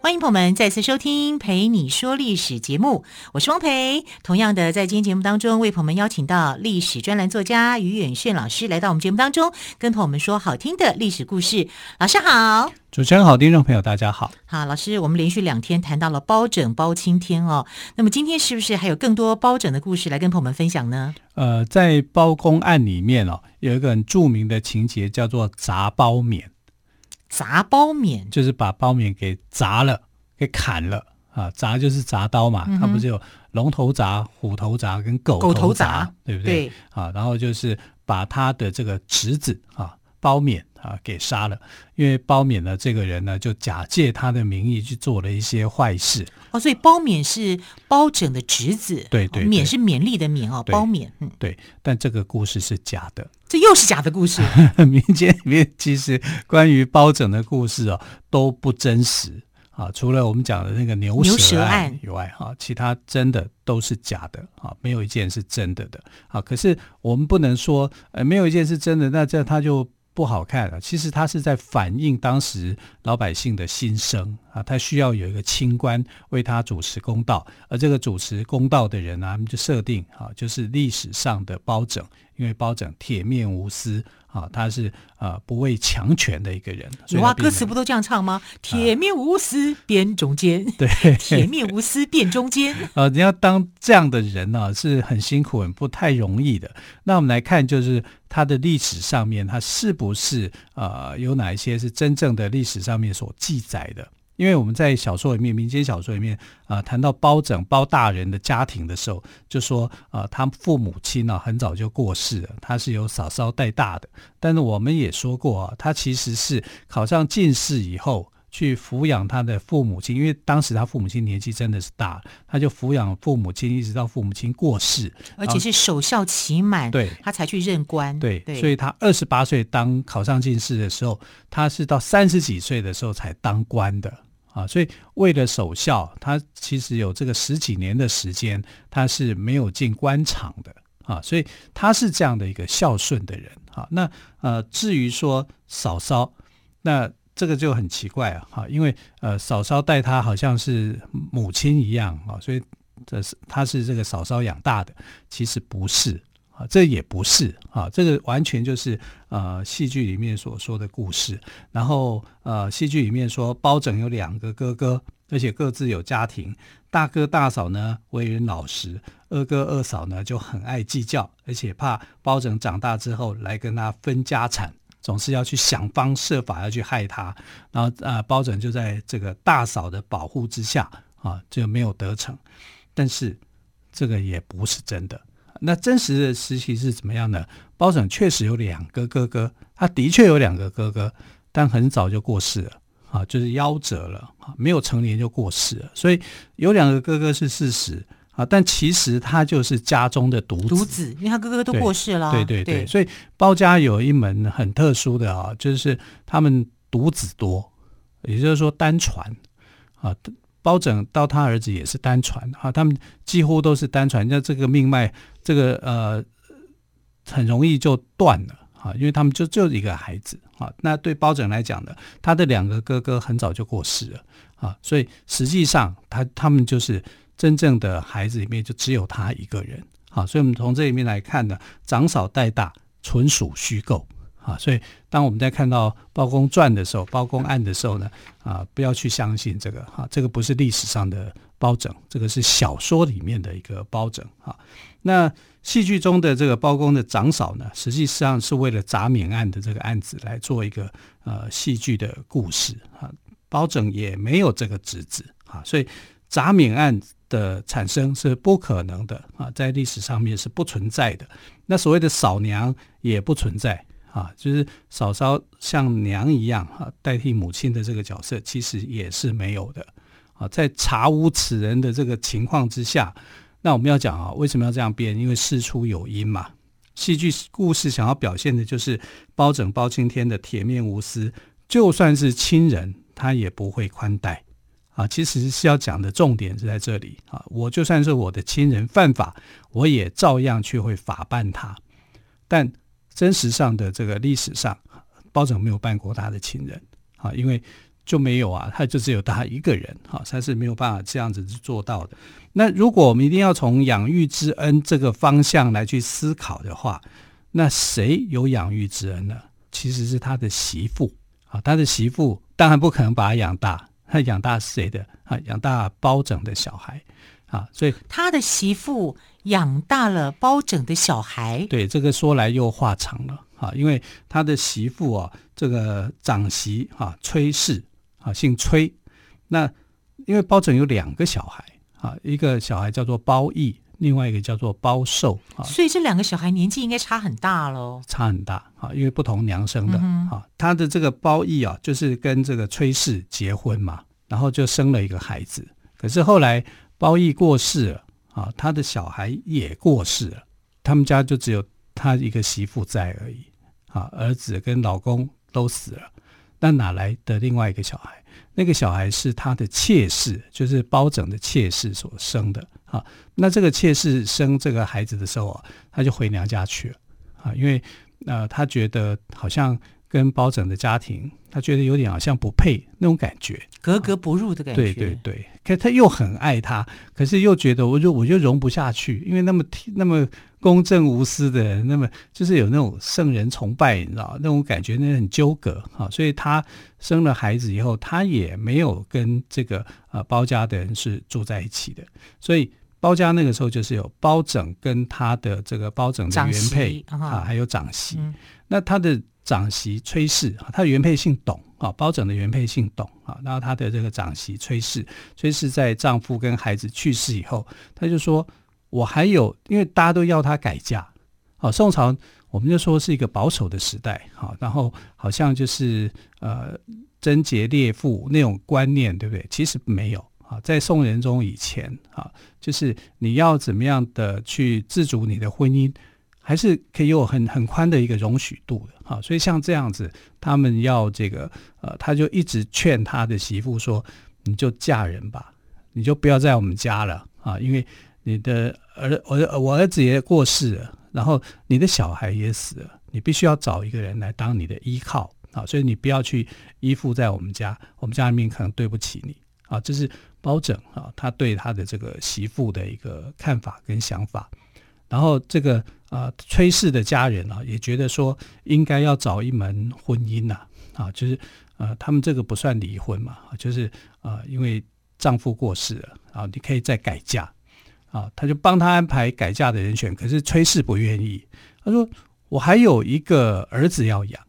欢迎朋友们再次收听《陪你说历史》节目，我是汪培。同样的，在今天节目当中，为朋友们邀请到历史专栏作家于远炫老师来到我们节目当中，跟朋友们说好听的历史故事。老师好，主持人好，听众朋友大家好。好，老师，我们连续两天谈到了包拯、包青天哦，那么今天是不是还有更多包拯的故事来跟朋友们分享呢？呃，在包公案里面哦，有一个很著名的情节叫做鍘褒冕。鍘褒冕就是把包勉给砸了，给砍了啊！砸就是砸刀嘛，嗯、它不是有龙头砸、虎头砸跟狗头铡，头鍘对不对？对啊，然后就是把他的这个侄子啊褒冕啊给杀了，因为包勉呢这个人呢就假借他的名义去做了一些坏事。哦，所以包勉是包拯的侄子，对对，对，冕是勉励的勉哦，包勉嗯。对，但这个故事是假的。这又是假的故事。民间里面其实关于包拯的故事哦都不真实。啊，除了我们讲的那个牛舌案以外哈，其他真的都是假的。啊，没有一件是真的的。啊。可是我们不能说呃没有一件是真的，那这他就不好看啊。其实他是在反映当时老百姓的心声啊，他需要有一个清官为他主持公道，而这个主持公道的人呢，他们就设定啊，就是历史上的包拯。因为包拯铁面无私啊，他是啊、呃、不畏强权的一个人。有啊，歌词不都这样唱吗？铁面无私辨忠奸，对，铁面无私辨忠奸。呃，你要当这样的人呢、啊，是很辛苦、很不太容易的。那我们来看，就是他的历史上面，他是不是呃有哪一些是真正的历史上面所记载的？因为我们在小说里面，民间小说里面啊、呃，谈到包拯包大人的家庭的时候，就说啊、呃，他父母亲呢、啊、很早就过世了，他是由嫂嫂带大的。但是我们也说过啊，他其实是考上进士以后去抚养他的父母亲，因为当时他父母亲年纪真的是大，他就抚养父母亲一直到父母亲过世，而且是守孝期满，对，他才去任官。对，对所以他二十八岁当考上进士的时候，他是到三十几岁的时候才当官的。啊，所以为了守孝，他其实有这个十几年的时间，他是没有进官场的啊，所以他是这样的一个孝顺的人啊。那呃，至于说嫂嫂，那这个就很奇怪啊，因为呃，嫂嫂待他好像是母亲一样啊，所以这是他是这个嫂嫂养大的，其实不是。啊，这也不是啊，这个完全就是呃戏剧里面所说的故事。然后呃，戏剧里面说包拯有两个哥哥，而且各自有家庭。大哥大嫂呢为人老实，二哥二嫂呢就很爱计较，而且怕包拯长大之后来跟他分家产，总是要去想方设法要去害他。然后啊、包拯就在这个大嫂的保护之下啊，就没有得逞。但是这个也不是真的。那真实的时期是怎么样呢？包拯确实有两个哥哥，他的确有两个哥哥，但很早就过世了啊，就是夭折了啊，没有成年就过世了。所以有两个哥哥是事实啊，但其实他就是家中的独子，独子，因为他哥哥都过世了。对对对，对，所以包家有一门很特殊的啊，就是他们独子多，也就是说单传啊。包拯到他儿子也是单传啊，他们几乎都是单传，那这个命脉，这个呃很容易就断了啊，因为他们就就一个孩子啊。那对包拯来讲呢，他的两个哥哥很早就过世了啊，所以实际上他他们就是真正的孩子里面就只有他一个人啊。所以我们从这里面来看呢，长嫂带大纯属虚构。啊，所以当我们在看到包公传的时候，包公案的时候呢，啊，不要去相信这个，哈、啊，这个不是历史上的包拯，这个是小说里面的一个包拯，啊。那戏剧中的这个包公的长嫂呢，实际上是为了铡免案的这个案子来做一个呃戏剧的故事，啊，包拯也没有这个侄子，啊，所以铡免案的产生是不可能的，啊，在历史上面是不存在的。那所谓的嫂娘也不存在。啊，就是嫂嫂像娘一样啊，代替母亲的这个角色，其实也是没有的啊。在查无此人的这个情况之下，那我们要讲啊，为什么要这样编？因为事出有因嘛。戏剧故事想要表现的就是包拯、包青天的铁面无私，就算是亲人，他也不会宽待啊。其实是要讲的重点是在这里啊。我就算是我的亲人犯法，我也照样去会法办他。但真实上的这个历史上，包拯没有办过他的亲人啊，因为。就没有啊，他就只有他一个人，哈，他是没有办法这样子去做到的。那如果我们一定要从养育之恩这个方向来去思考的话，那谁有养育之恩呢？其实是他的媳妇啊，他的媳妇当然不可能把他养大，他养大谁的啊？养大包拯的小孩啊，所以他的媳妇养大了包拯的小孩。对，这个说来又话长了啊，因为他的媳妇啊，这个长媳啊，崔氏。啊，姓崔，那因为包拯有两个小孩啊，一个小孩叫做包义，另外一个叫做包寿啊，所以这两个小孩年纪应该差很大喽，差很大啊，因为不同娘生的啊。他的这个包义啊，就是跟这个崔氏结婚嘛，然后就生了一个孩子。可是后来包义过世了啊，他的小孩也过世了，他们家就只有他一个媳妇在而已啊，儿子跟老公都死了。那哪来的另外一个小孩？那个小孩是他的妾室，就是包拯的妾室所生的啊。那这个妾室生这个孩子的时候啊，他就回娘家去了啊，因为呃，他觉得好像跟包拯的家庭，他觉得有点好像不配那种感觉，格格不入的感觉。对对对，可他又很爱他，可是又觉得我就我就容不下去，因为那么那么。公正无私的人，那么就是有那种圣人崇拜，你知道那种感觉，那很纠葛啊。所以他生了孩子以后，他也没有跟这个呃包家的人是住在一起的。所以包家那个时候就是有包拯跟他的这个包拯的原配啊，还有长媳。嗯、那他的长媳崔氏啊，他的原配姓董啊，包拯的原配姓董啊。然后他的这个长媳崔氏，崔氏在丈夫跟孩子去世以后，他就说。我还有，因为大家都要他改嫁，好，宋朝我们就说是一个保守的时代，好，然后好像就是呃贞洁烈妇那种观念，对不对？其实没有啊，在宋仁宗以前啊，就是你要怎么样的去自主你的婚姻，还是可以有很很宽的一个容许度的，哈，所以像这样子，他们要这个呃，他就一直劝他的媳妇说，你就嫁人吧，你就不要在我们家了啊，因为。你的儿我我儿子也过世了，然后你的小孩也死了，你必须要找一个人来当你的依靠啊，所以你不要去依附在我们家，我们家里面可能对不起你啊。这是包拯啊，他对他的这个媳妇的一个看法跟想法。然后这个啊崔氏的家人啊，也觉得说应该要找一门婚姻呐啊，就是呃他们这个不算离婚嘛，就是啊因为丈夫过世了啊，你可以再改嫁。啊，他就帮他安排改嫁的人选，可是崔氏不愿意。他说：“我还有一个儿子要养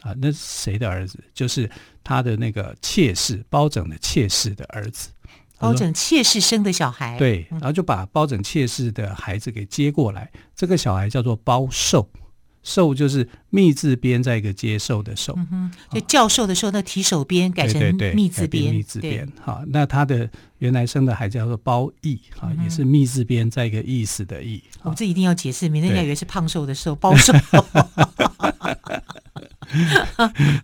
啊，那谁的儿子？就是他的那个妾室，包拯的妾室的儿子。包拯妾室生的小孩。对，然后就把包拯妾室的孩子给接过来。嗯、这个小孩叫做包寿。”寿就是密字边，在一个接受的受，嗯，就教授的授，那提手边改成密字边，密字边。好，那他的原来生的孩子叫做包义，啊，也是密字边，在一个意思的义。我们这一定要解释，免得人家以为是胖瘦的瘦，包寿。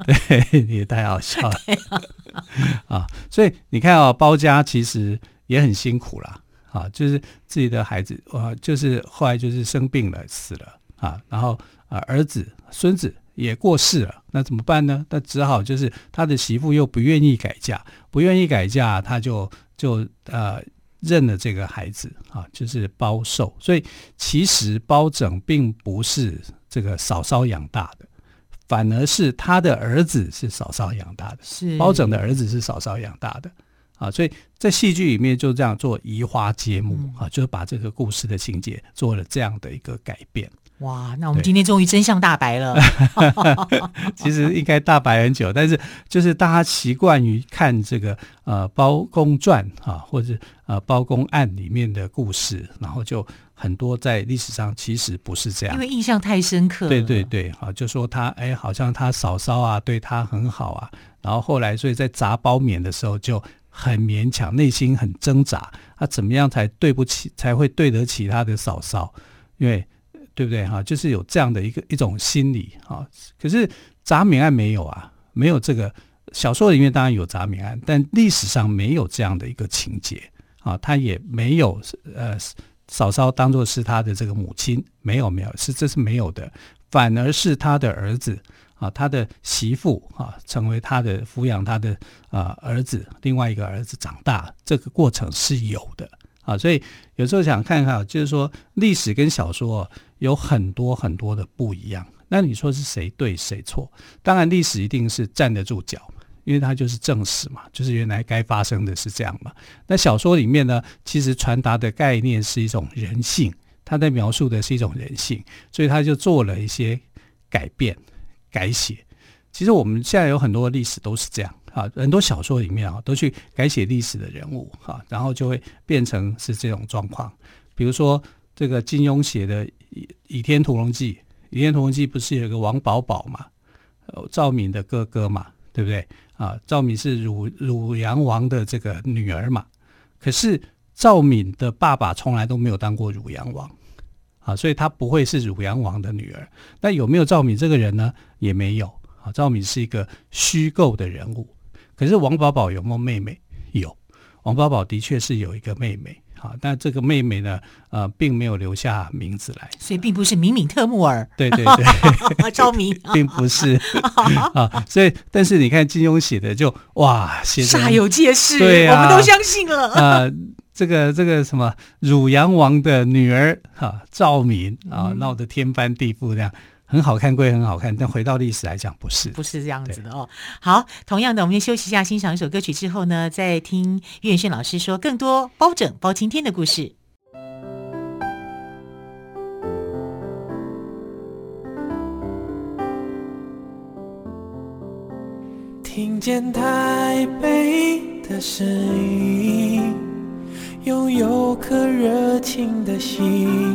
对，你 也太好笑了 啊！所以你看啊，包家其实也很辛苦啦啊，就是自己的孩子啊，就是后来就是生病了，死了啊，然后。啊，儿子、孙子也过世了，那怎么办呢？那只好就是他的媳妇又不愿意改嫁，不愿意改嫁，他就就呃认了这个孩子啊，就是包寿。所以其实包拯并不是这个嫂嫂养大的，反而是他的儿子是嫂嫂养大的。是包拯的儿子是嫂嫂养大的啊，所以在戏剧里面就这样做移花接木啊，就是把这个故事的情节做了这样的一个改变。哇，那我们今天终于真相大白了。其实应该大白很久，但是就是大家习惯于看这个呃《包公传》啊，或者呃《包公案》里面的故事，然后就很多在历史上其实不是这样，因为印象太深刻。对对对，啊，就说他哎，好像他嫂嫂啊对他很好啊，然后后来所以在砸包棉的时候就很勉强，内心很挣扎，他怎么样才对不起，才会对得起他的嫂嫂？因为对不对哈？就是有这样的一个一种心理啊。可是杂敏案没有啊，没有这个小说里面当然有杂敏案，但历史上没有这样的一个情节啊，他也没有呃。嫂嫂当做是他的这个母亲，没有没有，是这是没有的，反而是他的儿子啊，他的媳妇啊，成为他的抚养他的啊儿子，另外一个儿子长大，这个过程是有的啊，所以有时候想看看，就是说历史跟小说有很多很多的不一样，那你说是谁对谁错？当然历史一定是站得住脚。因为它就是正史嘛，就是原来该发生的是这样嘛。那小说里面呢，其实传达的概念是一种人性，它在描述的是一种人性，所以他就做了一些改变、改写。其实我们现在有很多历史都是这样啊，很多小说里面啊都去改写历史的人物哈，然后就会变成是这种状况。比如说这个金庸写的《倚天屠龙记》，《倚天屠龙记》不是有个王保保嘛，赵敏的哥哥嘛，对不对？啊，赵敏是汝汝阳王的这个女儿嘛，可是赵敏的爸爸从来都没有当过汝阳王，啊，所以他不会是汝阳王的女儿。那有没有赵敏这个人呢？也没有。啊，赵敏是一个虚构的人物。可是王宝宝有没有妹妹？有，王宝宝的确是有一个妹妹。啊，但这个妹妹呢，呃，并没有留下名字来，所以并不是敏敏特木儿。对对对，赵敏 并不是 啊。所以，但是你看金庸写的就哇，写煞有介事，对啊，我们都相信了。呃，这个这个什么汝阳王的女儿哈，赵敏啊，闹得天翻地覆这样。很好看归很好看，但回到历史来讲，不是不是这样子的哦。好，同样的，我们先休息一下，欣赏一首歌曲之后呢，再听岳远轩老师说更多包拯、包青天的故事。听见台北的声音，拥有颗热情的心。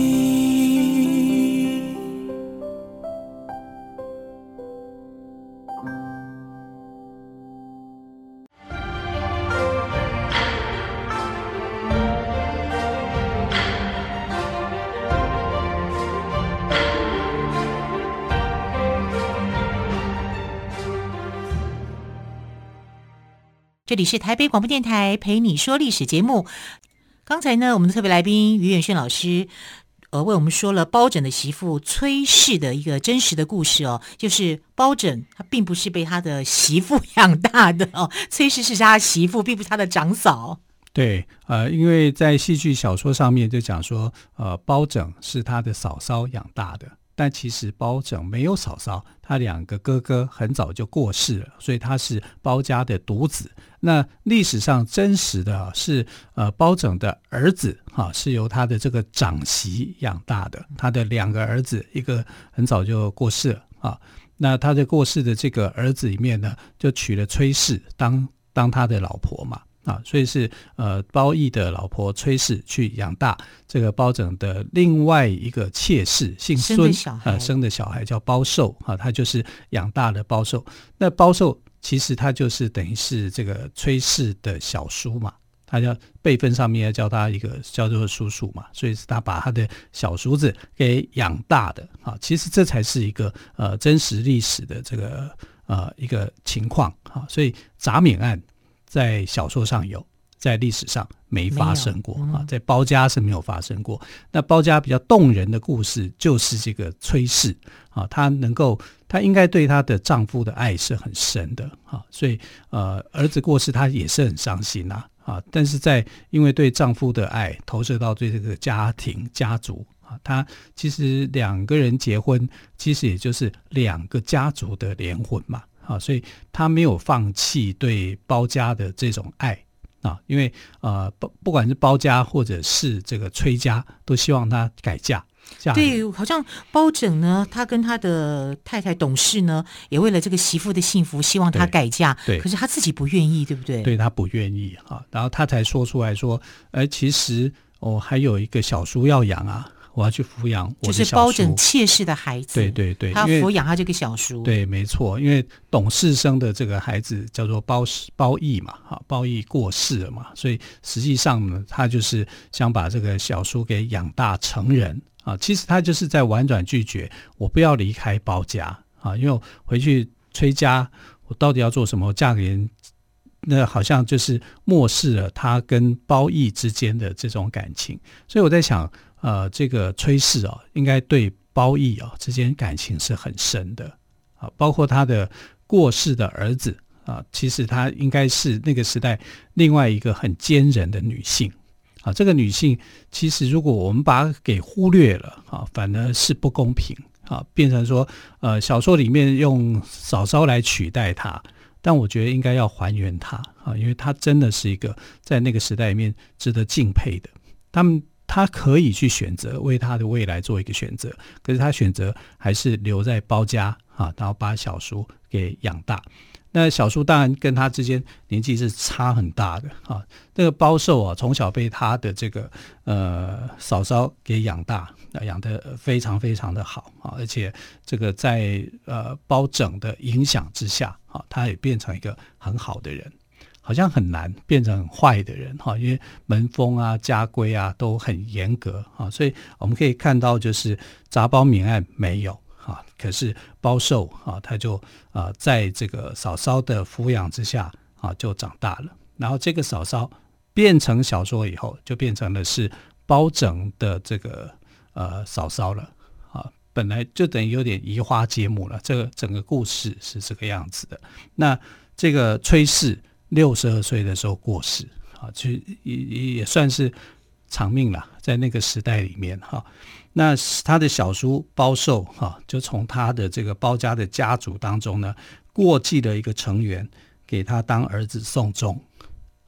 这里是台北广播电台陪你说历史节目。刚才呢，我们的特别来宾于远炫老师，呃，为我们说了包拯的媳妇崔氏的一个真实的故事哦，就是包拯他并不是被他的媳妇养大的哦，崔氏是他的媳妇，并不是他的长嫂。对，呃，因为在戏剧小说上面就讲说，呃，包拯是他的嫂嫂养大的。但其实包拯没有嫂嫂，他两个哥哥很早就过世了，所以他是包家的独子。那历史上真实的是，呃，包拯的儿子哈、啊、是由他的这个长媳养大的，他的两个儿子一个很早就过世了啊。那他的过世的这个儿子里面呢，就娶了崔氏当当他的老婆嘛。啊，所以是呃包义的老婆崔氏去养大这个包拯的另外一个妾室，姓孙，呃生的小孩叫包寿啊，他就是养大的包寿。那包寿其实他就是等于是这个崔氏的小叔嘛，他叫辈分上面要叫他一个叫做叔叔嘛，所以是他把他的小叔子给养大的啊。其实这才是一个呃真实历史的这个呃一个情况啊。所以铡免案。在小说上有，在历史上没发生过啊，在包家是没有发生过。那包家比较动人的故事就是这个崔氏啊，她能够，她应该对她的丈夫的爱是很深的啊，所以呃，儿子过世她也是很伤心呐啊，但是在因为对丈夫的爱投射到对这个家庭家族啊，她其实两个人结婚，其实也就是两个家族的联婚嘛。啊，所以他没有放弃对包家的这种爱啊，因为呃，不不管是包家或者是这个崔家，都希望他改嫁。对，好像包拯呢，他跟他的太太董事呢，也为了这个媳妇的幸福，希望他改嫁。对，可是他自己不愿意，对不对？对，他不愿意啊，然后他才说出来说，哎，其实我还有一个小叔要养啊。我要去抚养我的小叔，就是包拯妾室的孩子。对对对，他抚养他这个小叔。对，没错，因为董事生的这个孩子叫做包包义嘛，哈，包义过世了嘛，所以实际上呢，他就是想把这个小叔给养大成人啊。其实他就是在婉转拒绝，我不要离开包家啊，因为我回去崔家，我到底要做什么？嫁给人，那好像就是漠视了他跟包义之间的这种感情。所以我在想。呃，这个崔氏啊，应该对包义啊之间感情是很深的啊，包括他的过世的儿子啊，其实他应该是那个时代另外一个很坚韧的女性啊。这个女性其实如果我们把给忽略了啊，反而是不公平啊，变成说呃小说里面用嫂嫂来取代她，但我觉得应该要还原她啊，因为她真的是一个在那个时代里面值得敬佩的。他们。他可以去选择为他的未来做一个选择，可是他选择还是留在包家啊，然后把小叔给养大。那小叔当然跟他之间年纪是差很大的啊。那个包寿啊，从小被他的这个呃嫂嫂给养大，养得非常非常的好啊，而且这个在呃包拯的影响之下啊，他也变成一个很好的人。好像很难变成很坏的人哈，因为门风啊、家规啊都很严格啊，所以我们可以看到，就是杂包命案没有啊，可是包寿啊，他就啊在这个嫂嫂的抚养之下啊就长大了，然后这个嫂嫂变成小说以后，就变成了是包拯的这个呃嫂嫂了啊，本来就等于有点移花接木了，这个整个故事是这个样子的。那这个崔氏。六十二岁的时候过世，啊，就也也算是长命了，在那个时代里面哈。那他的小叔包寿哈，就从他的这个包家的家族当中呢，过继了一个成员给他当儿子送终，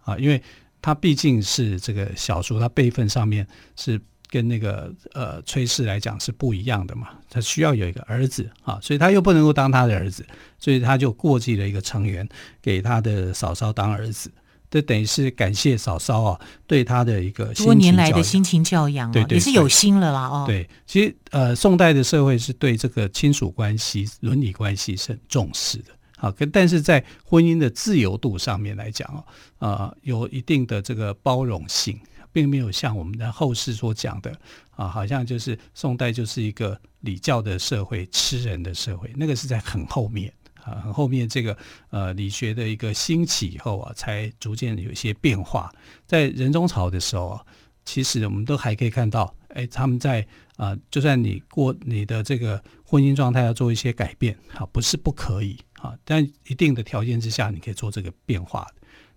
啊，因为他毕竟是这个小叔，他辈分上面是。跟那个呃崔氏来讲是不一样的嘛，他需要有一个儿子啊，所以他又不能够当他的儿子，所以他就过继了一个成员给他的嫂嫂当儿子，这等于是感谢嫂嫂啊对他的一个多年来的辛勤教养，对对，也是有心了啦哦。对，其实呃宋代的社会是对这个亲属关系、伦理关系是很重视的，好，跟但是在婚姻的自由度上面来讲啊，呃有一定的这个包容性。并没有像我们的后世所讲的啊，好像就是宋代就是一个礼教的社会，吃人的社会，那个是在很后面啊，很后面这个呃理学的一个兴起以后啊，才逐渐有一些变化。在仁宗朝的时候啊，其实我们都还可以看到，哎，他们在啊，就算你过你的这个婚姻状态要做一些改变，啊，不是不可以啊，但一定的条件之下，你可以做这个变化。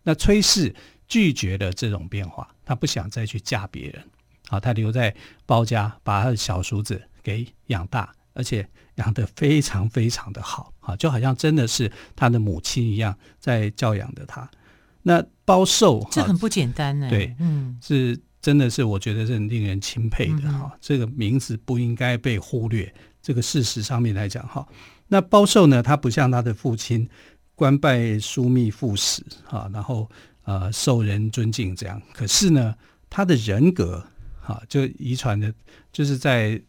那崔氏。拒绝了这种变化，他不想再去嫁别人，好，他留在包家，把他的小叔子给养大，而且养得非常非常的好，啊，就好像真的是他的母亲一样在教养着他。那包寿，这很不简单呢。对，嗯，是真的是我觉得是很令人钦佩的哈。嗯、这个名字不应该被忽略，这个事实上面来讲哈。那包寿呢，他不像他的父亲官拜枢密副使，哈，然后。呃，受人尊敬这样，可是呢，他的人格，哈、啊，就遗传的，就是在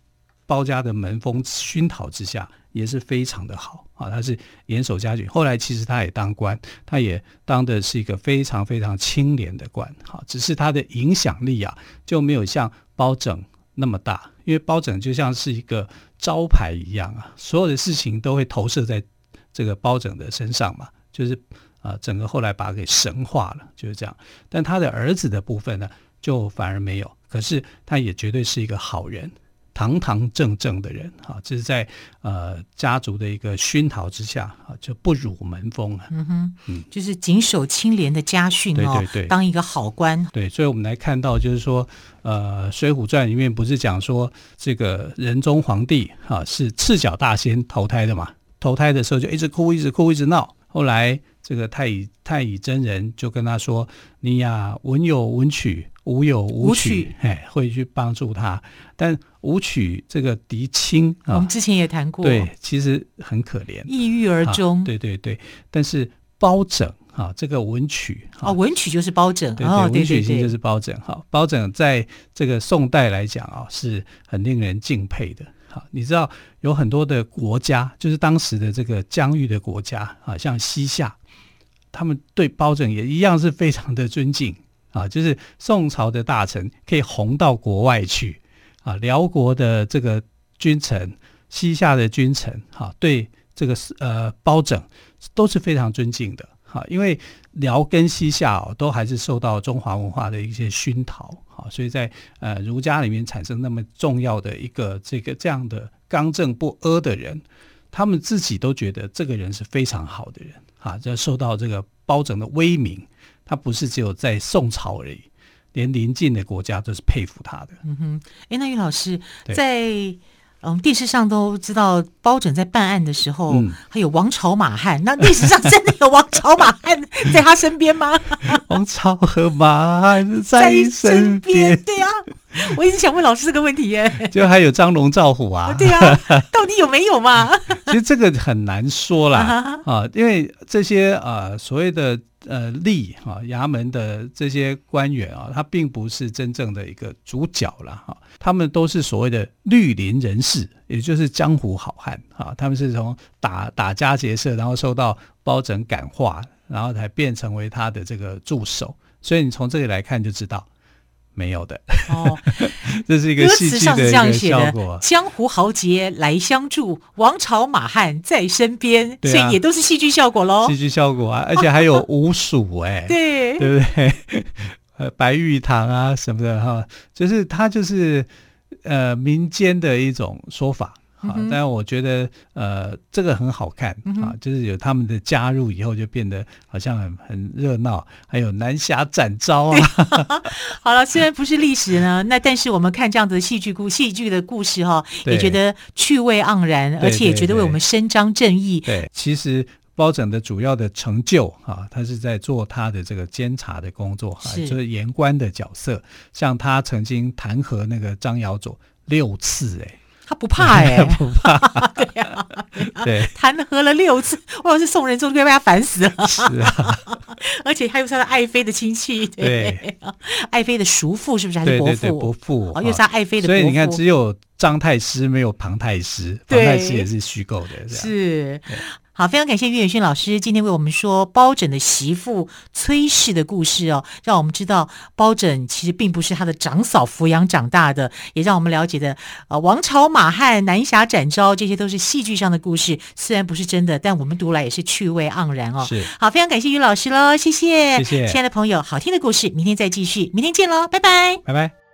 包家的门风熏陶之下，也是非常的好啊。他是严守家矩，后来其实他也当官，他也当的是一个非常非常清廉的官，哈、啊。只是他的影响力啊，就没有像包拯那么大，因为包拯就像是一个招牌一样啊，所有的事情都会投射在这个包拯的身上嘛，就是。啊，整个后来把他给神化了，就是这样。但他的儿子的部分呢，就反而没有。可是他也绝对是一个好人，堂堂正正的人啊。这是在呃家族的一个熏陶之下啊，就不辱门风啊。嗯哼，嗯，就是谨守清廉的家训哦。对对对，当一个好官。对，所以我们来看到，就是说，呃，《水浒传》里面不是讲说这个仁宗皇帝啊是赤脚大仙投胎的嘛？投胎的时候就一直哭，一直哭，一直闹。后来。这个太乙太乙真人就跟他说：“你呀，文有文曲，武有武曲，哎，会去帮助他。但武曲这个狄青啊，我们之前也谈过，对，其实很可怜，抑郁而终。对对对，但是包拯哈，这个文曲哦，文曲就是包拯，对对，哦、文曲星就是包拯哈。包拯在这个宋代来讲啊，是很令人敬佩的。你知道有很多的国家，就是当时的这个疆域的国家啊，像西夏，他们对包拯也一样是非常的尊敬啊。就是宋朝的大臣可以红到国外去啊，辽国的这个君臣，西夏的君臣，哈，对这个呃包拯都是非常尊敬的。好，因为辽跟西夏哦，都还是受到中华文化的一些熏陶，好，所以在呃儒家里面产生那么重要的一个这个这样的刚正不阿的人，他们自己都觉得这个人是非常好的人，啊，这受到这个包拯的威名，他不是只有在宋朝而已，连邻近的国家都是佩服他的。嗯哼，哎，那于老师在。嗯，电视上都知道包拯在办案的时候，嗯、还有王朝马汉。那历史上真的有王朝马汉在他身边吗？王朝和马汉在 身边。对呀、啊，我一直想问老师这个问题耶。就还有张龙赵虎啊？对、啊，到底有没有嘛？其实这个很难说啦啊，因为这些啊所谓的。呃，吏啊，衙门的这些官员啊，他并不是真正的一个主角了哈，他们都是所谓的绿林人士，也就是江湖好汉啊，他们是从打打家劫舍，然后受到包拯感化，然后才变成为他的这个助手，所以你从这里来看就知道。没有的哦，这是一个戏剧的一个效果。江湖豪杰来相助，王朝马汉在身边，啊、所以也都是戏剧效果喽。戏剧效果啊，而且还有五鼠哎，对对不对？呃，白玉堂啊什么的哈，就是他就是呃民间的一种说法。啊，但我觉得呃，这个很好看啊，就是有他们的加入以后，就变得好像很很热闹，还有南侠展昭啊。好了，虽然不是历史呢，那但是我们看这样子的戏剧故戏剧的故事哈，也觉得趣味盎然，而且也觉得为我们伸张正义。对，对，对，其实包拯的主要的成就啊，他是在做他的这个监察的工作，哈，就是言官的角色。像他曾经弹劾那个张尧佐六次，哎。他不怕 哎、欸，不怕，对呀、啊，对，弹劾了六次，我要是送人之后就被他烦死了。是啊，而且还有他的爱妃的亲戚，对，对爱妃的叔父是不是还是伯父？对对对伯父，哦，又是他爱妃的伯父。所以你看，只有张太师没有庞太师，庞太师也是虚构的，是。好，非常感谢岳远逊老师今天为我们说包拯的媳妇崔氏的故事哦，让我们知道包拯其实并不是他的长嫂抚养长大的，也让我们了解的呃王朝马汉、南侠展昭这些都是戏剧上的故事，虽然不是真的，但我们读来也是趣味盎然哦。是，好，非常感谢于老师喽，谢谢，谢谢，亲爱的朋友，好听的故事，明天再继续，明天见喽，拜拜，拜拜。